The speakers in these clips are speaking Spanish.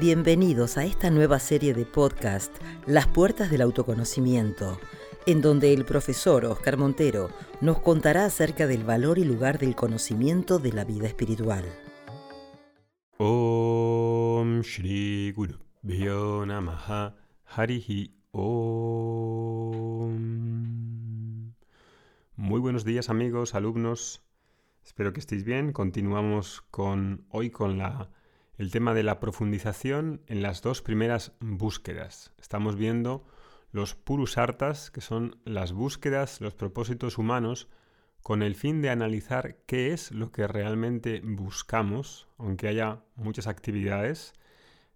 Bienvenidos a esta nueva serie de podcast, Las Puertas del Autoconocimiento, en donde el profesor Oscar Montero nos contará acerca del valor y lugar del conocimiento de la vida espiritual. Om Shri Guru Namaha Harihi Om. Muy buenos días amigos, alumnos. Espero que estéis bien. Continuamos con hoy con la el tema de la profundización en las dos primeras búsquedas. Estamos viendo los purusartas, que son las búsquedas, los propósitos humanos, con el fin de analizar qué es lo que realmente buscamos, aunque haya muchas actividades,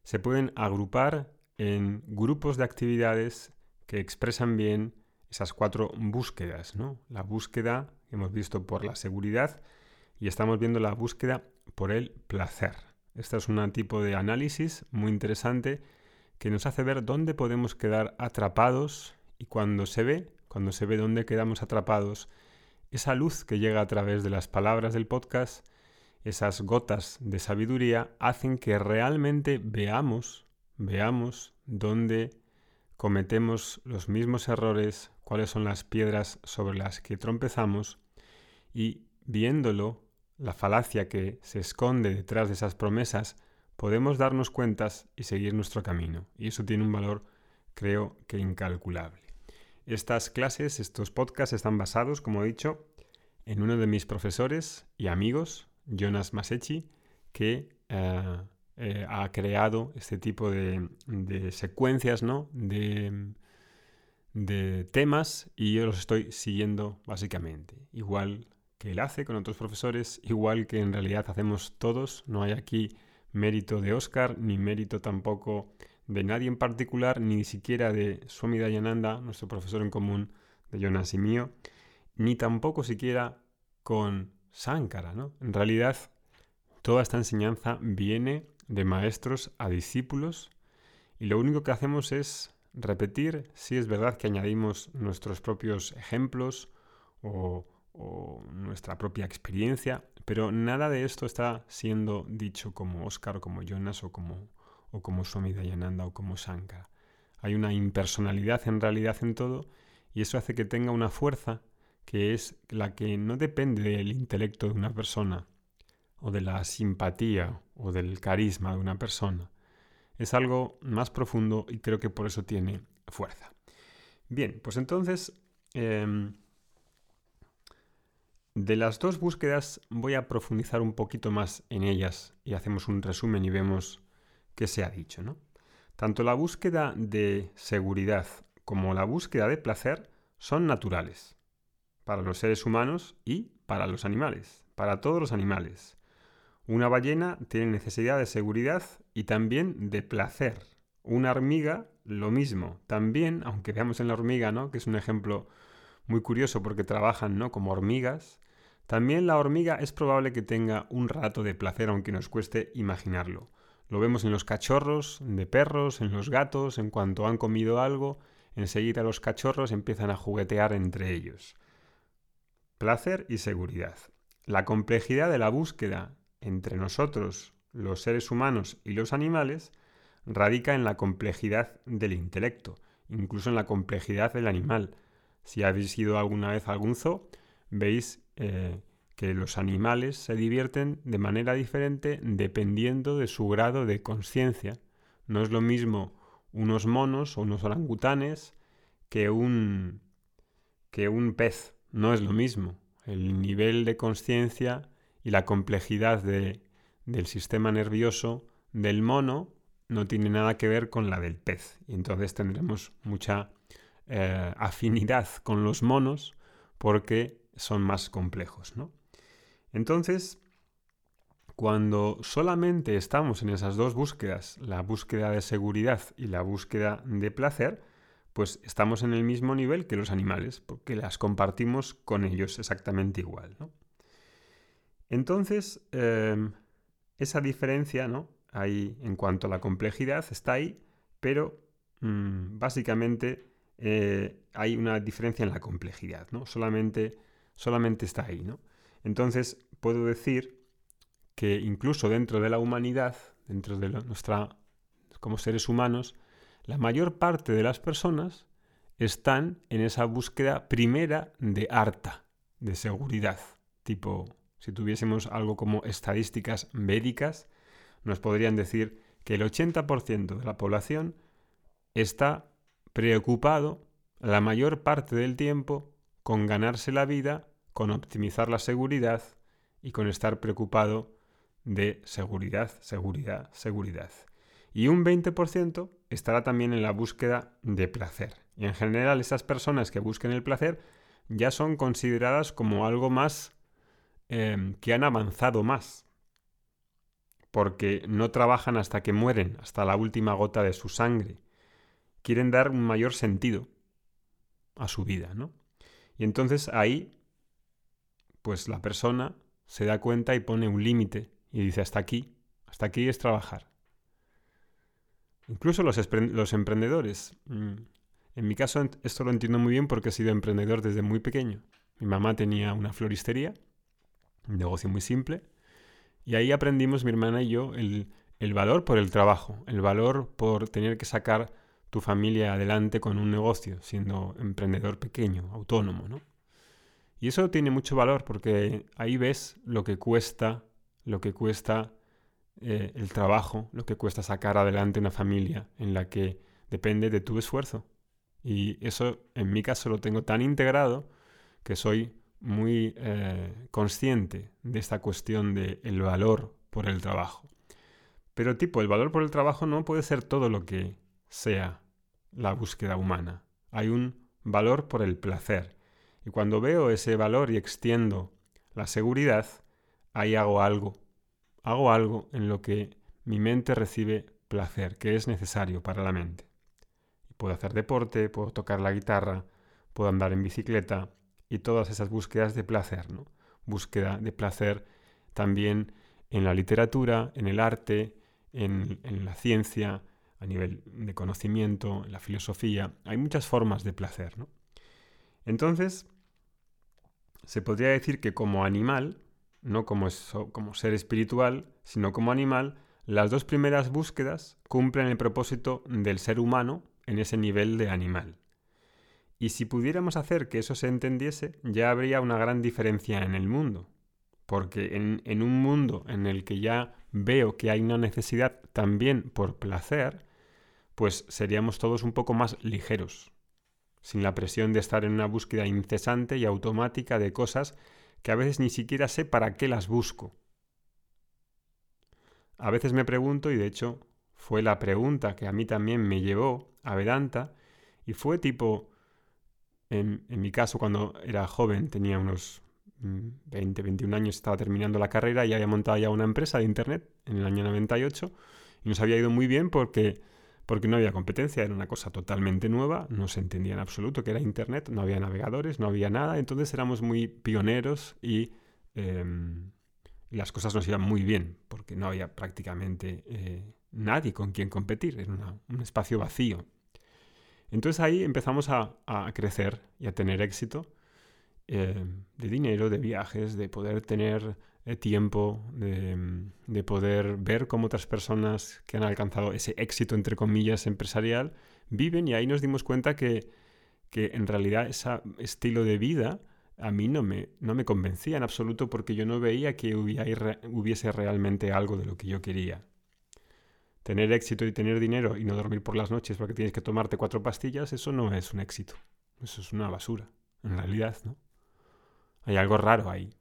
se pueden agrupar en grupos de actividades que expresan bien esas cuatro búsquedas, ¿no? La búsqueda que hemos visto por la seguridad y estamos viendo la búsqueda por el placer. Este es un tipo de análisis muy interesante que nos hace ver dónde podemos quedar atrapados y cuando se ve, cuando se ve dónde quedamos atrapados, esa luz que llega a través de las palabras del podcast, esas gotas de sabiduría hacen que realmente veamos, veamos dónde cometemos los mismos errores, cuáles son las piedras sobre las que trompezamos y viéndolo la falacia que se esconde detrás de esas promesas, podemos darnos cuentas y seguir nuestro camino. Y eso tiene un valor, creo que incalculable. Estas clases, estos podcasts están basados, como he dicho, en uno de mis profesores y amigos, Jonas Masechi, que eh, eh, ha creado este tipo de, secuencias, ¿no? De, de temas y yo los estoy siguiendo básicamente. Igual él hace con otros profesores, igual que en realidad hacemos todos. No hay aquí mérito de Oscar, ni mérito tampoco de nadie en particular, ni siquiera de Swami Dayananda, nuestro profesor en común de Jonas y mío, ni tampoco siquiera con Sankara. ¿no? En realidad, toda esta enseñanza viene de maestros a discípulos y lo único que hacemos es repetir si es verdad que añadimos nuestros propios ejemplos o o nuestra propia experiencia, pero nada de esto está siendo dicho como Oscar o como Jonas o como, o como Swami Dayananda o como Shankara. Hay una impersonalidad en realidad en todo y eso hace que tenga una fuerza que es la que no depende del intelecto de una persona o de la simpatía o del carisma de una persona. Es algo más profundo y creo que por eso tiene fuerza. Bien, pues entonces em, de las dos búsquedas voy a profundizar un poquito más en ellas y hacemos un resumen y vemos qué se ha dicho. ¿no? Tanto la búsqueda de seguridad como la búsqueda de placer son naturales para los seres humanos y para los animales, para todos los animales. Una ballena tiene necesidad de seguridad y también de placer. Una hormiga, lo mismo. También, aunque veamos en la hormiga, ¿no? que es un ejemplo muy curioso porque trabajan ¿no? como hormigas, también la hormiga es probable que tenga un rato de placer aunque nos cueste imaginarlo. Lo vemos en los cachorros de perros, en los gatos, en cuanto han comido algo, enseguida los cachorros empiezan a juguetear entre ellos. Placer y seguridad. La complejidad de la búsqueda entre nosotros, los seres humanos y los animales, radica en la complejidad del intelecto, incluso en la complejidad del animal. Si habéis ido alguna vez a algún zoo, veis eh, que los animales se divierten de manera diferente dependiendo de su grado de conciencia. No es lo mismo unos monos o unos orangutanes que un, que un pez. No es lo mismo. El nivel de conciencia y la complejidad del sistema nervioso del mono no tiene nada que ver con la del pez. Y entonces tendremos mucha eh, afinidad con los monos porque son más complejos, ¿no? Entonces, cuando solamente estamos en esas dos búsquedas, la búsqueda de seguridad y la búsqueda de placer, pues estamos en el mismo nivel que los animales, porque las compartimos con ellos exactamente igual. Entonces, em, esa diferencia, ¿no? Ahí, en cuanto a la complejidad, está ahí, pero mm, básicamente eh, hay una diferencia en la complejidad, ¿no? Solamente solamente está ahí, ¿no? Entonces, puedo decir que incluso dentro de la humanidad, dentro de nuestra como seres humanos, la mayor parte de las personas están en esa búsqueda primera de harta, de seguridad. Tipo, si tuviésemos algo como estadísticas médicas, nos podrían decir que el 80% de la población está preocupado la mayor parte del tiempo con ganarse la vida, con optimizar la seguridad y con estar preocupado de seguridad, seguridad, seguridad. Y un 20% estará también en la búsqueda de placer. Y en general esas personas que busquen el placer ya son consideradas como algo más em, que han avanzado más. Porque no trabajan hasta que mueren, hasta la última gota de su sangre. Quieren dar un mayor sentido a su vida, ¿no? Y entonces ahí, pues la persona se da cuenta y pone un límite y dice hasta aquí, hasta aquí es trabajar. Incluso los, emprendedores. Mm, en mi caso esto lo entiendo muy bien porque he sido emprendedor desde muy pequeño. Mi mamá tenía una floristería, un negocio muy simple, y ahí aprendimos mi hermana y yo el, el valor por el trabajo, el valor por tener que sacar tu familia adelante con un negocio, siendo emprendedor pequeño, autónomo, ¿no? Y eso tiene mucho valor porque ahí ves lo que cuesta, lo que cuesta eh, el trabajo, lo que cuesta sacar adelante una familia en la que depende de tu esfuerzo. Y eso en mi caso lo tengo tan integrado que soy muy eh, consciente de esta cuestión del el valor por el trabajo. Pero tipo, el valor por el trabajo no puede ser todo lo que sea la búsqueda humana. Hay un valor por el placer. Y cuando veo ese valor y extiendo la seguridad, ahí hago algo. Hago algo en lo que mi mente recibe placer, que es necesario para la mente. Puedo hacer deporte, puedo tocar la guitarra, puedo andar en bicicleta y todas esas búsquedas de placer, ¿no? Búsqueda de placer también en la literatura, en el arte, en, en la ciencia, a nivel de conocimiento, en la filosofía. Hay muchas formas de placer, ¿no? Entonces, se podría decir que como animal, no como, como ser espiritual, sino como animal, las dos primeras búsquedas cumplen el propósito del ser humano en ese nivel de animal. Y si pudiéramos hacer que eso se entendiese, ya habría una gran diferencia en el mundo. Porque en, en un mundo en el que ya veo que hay una necesidad también por placer, pues seríamos todos un poco más ligeros, sin la presión de estar en una búsqueda incesante y automática de cosas que a veces ni siquiera sé para qué las busco. A veces me pregunto, y de hecho fue la pregunta que a mí también me llevó a Vedanta, y fue tipo, en, mi caso cuando era joven, tenía unos 20, mm, 21 años, estaba terminando la carrera y había montado ya una empresa de Internet en el año 98, y nos había ido muy bien porque porque no había competencia, era una cosa totalmente nueva, no se entendía en absoluto que era Internet, no había navegadores, no había nada, entonces éramos muy pioneros y, em, las cosas nos iban muy bien, porque no había prácticamente eh, nadie con quien competir, era un espacio vacío. Entonces ahí empezamos a, crecer y a tener éxito em, de dinero, de viajes, de poder tener tiempo de, poder ver cómo otras personas que han alcanzado ese éxito, entre comillas, empresarial, viven y ahí nos dimos cuenta que, que en realidad ese estilo de vida a mí no me, no me convencía en absoluto porque yo no veía que hubiese realmente algo de lo que yo quería. Tener éxito y tener dinero y no dormir por las noches porque tienes que tomarte cuatro pastillas, eso no es un éxito. Eso es una basura, en realidad, ¿no? Hay algo raro ahí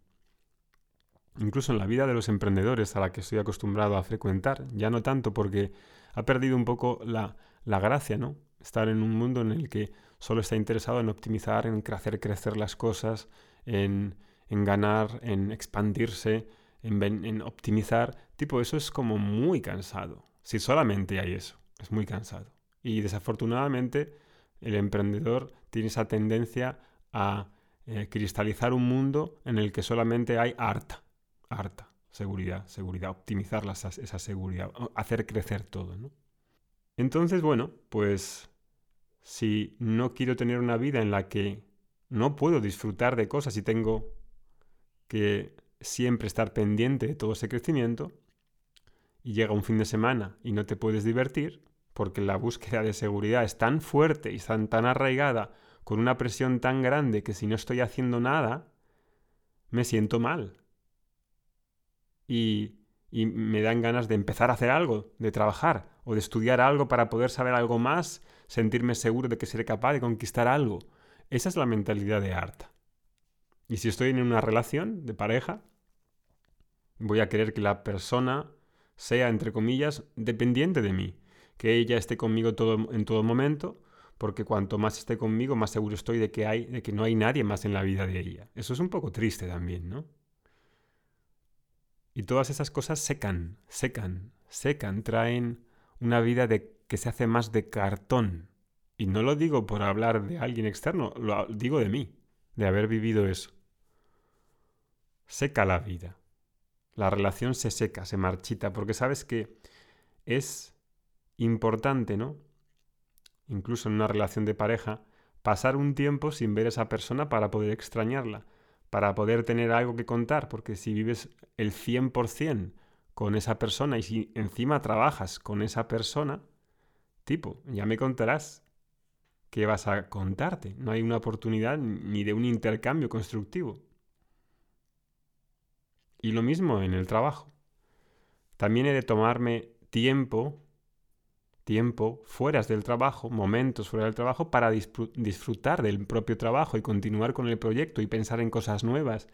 incluso en la vida de los emprendedores a la que estoy acostumbrado a frecuentar, ya no tanto porque ha perdido un poco la, gracia, ¿no? Estar en un mundo en el que solo está interesado en optimizar, en hacer crecer las cosas, en, ganar, en expandirse, en, en optimizar. Tipo, eso es como muy cansado. Si solamente hay eso, es muy cansado. Y desafortunadamente el emprendedor tiene esa tendencia a eh, cristalizar un mundo en el que solamente hay harta harta. Seguridad, seguridad, optimizar esa seguridad, hacer crecer todo, ¿no? Entonces, bueno, pues si no quiero tener una vida en la que no puedo disfrutar de cosas y tengo que siempre estar pendiente de todo ese crecimiento, y llega un fin de semana y no te puedes divertir, porque la búsqueda de seguridad es tan fuerte y tan, tan arraigada, con una presión tan grande que si no estoy haciendo nada, me siento mal. Y, me dan ganas de empezar a hacer algo, de trabajar o de estudiar algo para poder saber algo más, sentirme seguro de que seré capaz de conquistar algo. Esa es la mentalidad de Arta. Y si estoy en una relación de pareja, voy a querer que la persona sea, entre comillas, dependiente de mí, que ella esté conmigo en todo momento, porque cuanto más esté conmigo, más seguro estoy de que, de que no hay nadie más en la vida de ella. Eso es un poco triste también, ¿no? Y todas esas cosas secan, secan, secan, traen una vida de, que se hace más de cartón. Y no lo digo por hablar de alguien externo, lo digo de mí, de haber vivido eso. Seca la vida. La relación se seca, se marchita, porque sabes que es importante, ¿no? Incluso en una relación de pareja, pasar un tiempo sin ver a esa persona para poder extrañarla, para poder tener algo que contar, porque si vives el 100% con esa persona y si encima trabajas con esa persona, tipo, ya me contarás qué vas a contarte. No hay una oportunidad ni de un intercambio constructivo. Y lo mismo en el trabajo. También he de tomarme tiempo, tiempo fuera del trabajo, momentos fuera del trabajo, para disfrutar del propio trabajo y continuar con el proyecto y pensar en cosas nuevas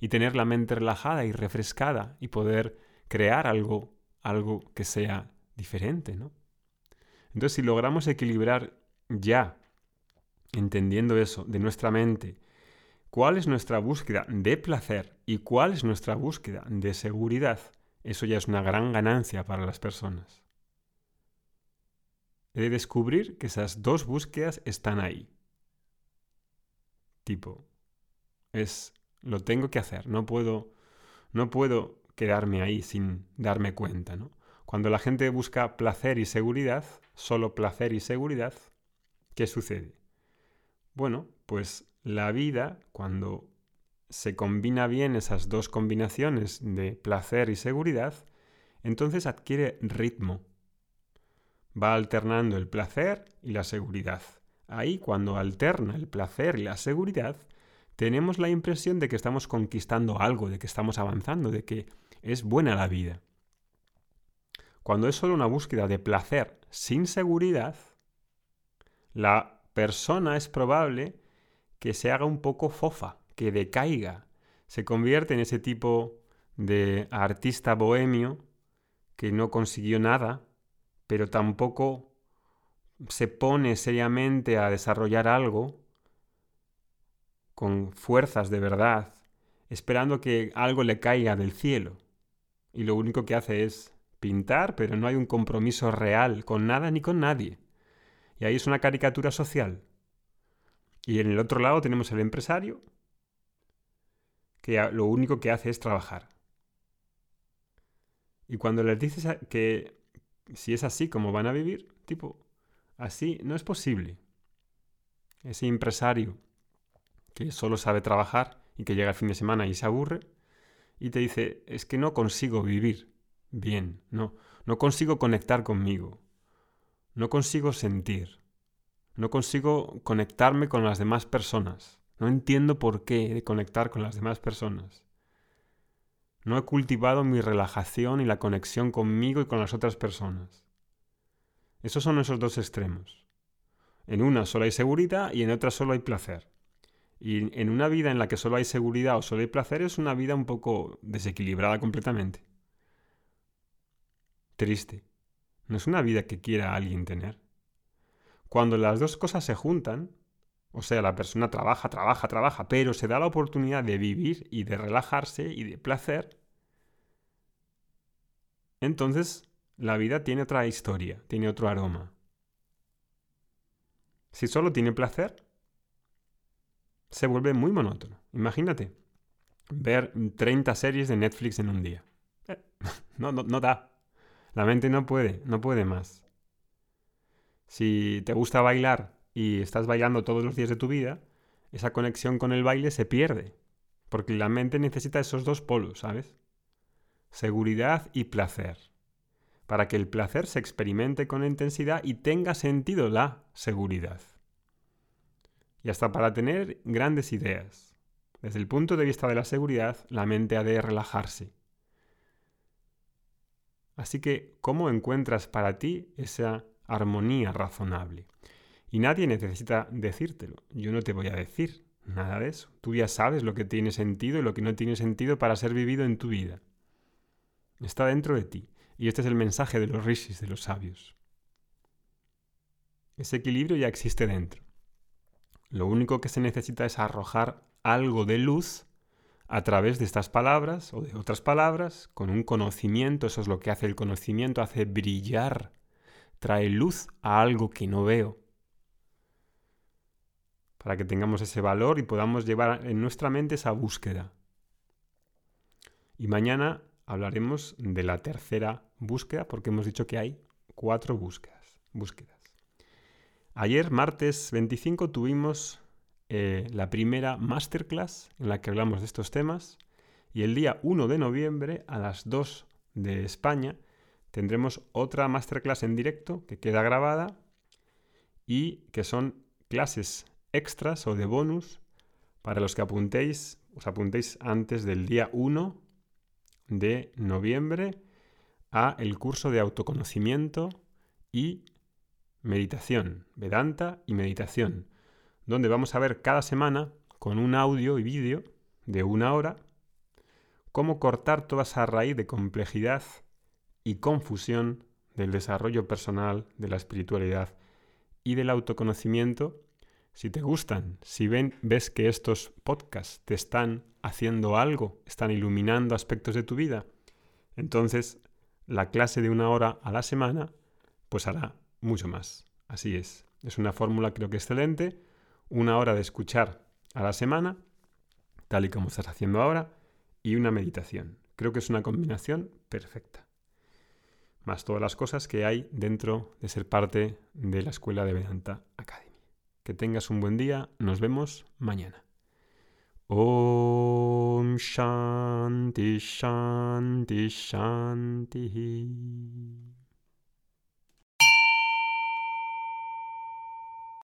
y tener la mente relajada y refrescada y poder crear algo, algo que sea diferente, ¿no? Entonces, si logramos equilibrar ya, entendiendo eso, de nuestra mente, cuál es nuestra búsqueda de placer y cuál es nuestra búsqueda de seguridad, eso ya es una gran ganancia para las personas. He de descubrir que esas dos búsquedas están ahí. Tipo, es lo tengo que hacer, no puedo no puedo quedarme ahí sin darme cuenta, ¿no? Cuando la gente busca placer y seguridad, solo placer y seguridad, ¿qué sucede? Bueno, pues la vida, cuando se combina bien esas dos combinaciones de placer y seguridad, entonces adquiere ritmo. Va alternando el placer y la seguridad. Ahí, cuando alterna el placer y la seguridad, tenemos la impresión de que estamos conquistando algo, de que estamos avanzando, de que es buena la vida. Cuando es solo una búsqueda de placer sin seguridad, la persona es probable que se haga un poco fofa, que decaiga, se convierte en ese tipo de artista bohemio que no consiguió nada, pero tampoco se pone seriamente a desarrollar algo con fuerzas de verdad, esperando que algo le caiga del cielo. Y lo único que hace es pintar, pero no hay un compromiso real con nada ni con nadie. Y ahí es una caricatura social. Y en el otro lado tenemos el empresario, que lo único que hace es trabajar. Y cuando les dices que si es así como van a vivir, tipo, así no es posible. Ese empresario que solo sabe trabajar y que llega el fin de semana y se aburre, y te dice, es que no consigo vivir bien, no, no consigo conectar conmigo, no consigo sentir, no consigo conectarme con las demás personas. No entiendo por qué de conectar con las demás personas. No he cultivado mi relajación y la conexión conmigo y con las otras personas. Esos son esos dos extremos. En una solo hay seguridad y en otra solo hay placer. Y en una vida en la que solo hay seguridad o solo hay placer es una vida un poco desequilibrada completamente. Triste. No es una vida que quiera alguien tener. Cuando las dos cosas se juntan, o sea, la persona trabaja, trabaja, trabaja, pero se da la oportunidad de vivir y de relajarse y de placer, entonces la vida tiene otra historia, tiene otro aroma. Si solo tiene placer, se vuelve muy monótono. Imagínate ver 30 series de Netflix en un día. Eh, no, no, no da. La mente no puede, no puede más. Si te gusta bailar y estás bailando todos los días de tu vida, esa conexión con el baile se pierde. Porque la mente necesita esos dos polos, ¿sabes? Seguridad y placer. para que el placer se experimente con intensidad y tenga sentido la seguridad. Y hasta para tener grandes ideas. Desde el punto de vista de la seguridad, la mente ha de relajarse. Así que, ¿cómo encuentras para ti esa armonía razonable? Y nadie necesita decírtelo. Yo no te voy a decir nada de eso. Tú ya sabes lo que tiene sentido y lo que no tiene sentido para ser vivido en tu vida. Está dentro de ti. Y este es el mensaje de los rishis, de los sabios. Ese equilibrio ya existe dentro. Lo único que se necesita es arrojar algo de luz a través de estas palabras o de otras palabras, con un conocimiento, eso es lo que hace el conocimiento, hace brillar, trae luz a algo que no veo, para que tengamos ese valor y podamos llevar en nuestra mente esa búsqueda. Y mañana hablaremos de la tercera búsqueda, porque hemos dicho que hay cuatro búsquedas. búsquedas. Ayer, martes 25, tuvimos eh, la primera masterclass en la que hablamos de estos temas y el día 1 de noviembre a las 2 de España tendremos otra masterclass en directo que queda grabada y que son clases extras o de bonus para los que apuntéis, os apuntéis antes del día 1 de noviembre a el curso de autoconocimiento y meditación, Vedanta y meditación donde vamos a ver cada semana, con un audio y vídeo de una hora, cómo cortar toda esa raíz de complejidad y confusión del desarrollo personal, de la espiritualidad y del autoconocimiento. Si te gustan, si ven, ves que estos podcasts te están haciendo algo, están iluminando aspectos de tu vida, entonces la clase de una hora a la semana pues hará mucho más. Así es. Es una fórmula creo que excelente una hora de escuchar a la semana, tal y como estás haciendo ahora, y una meditación. Creo que es una combinación perfecta. Más todas las cosas que hay dentro de ser parte de la escuela de Vedanta Academy. Que tengas un buen día, nos vemos mañana. Om Shanti Shanti Shanti.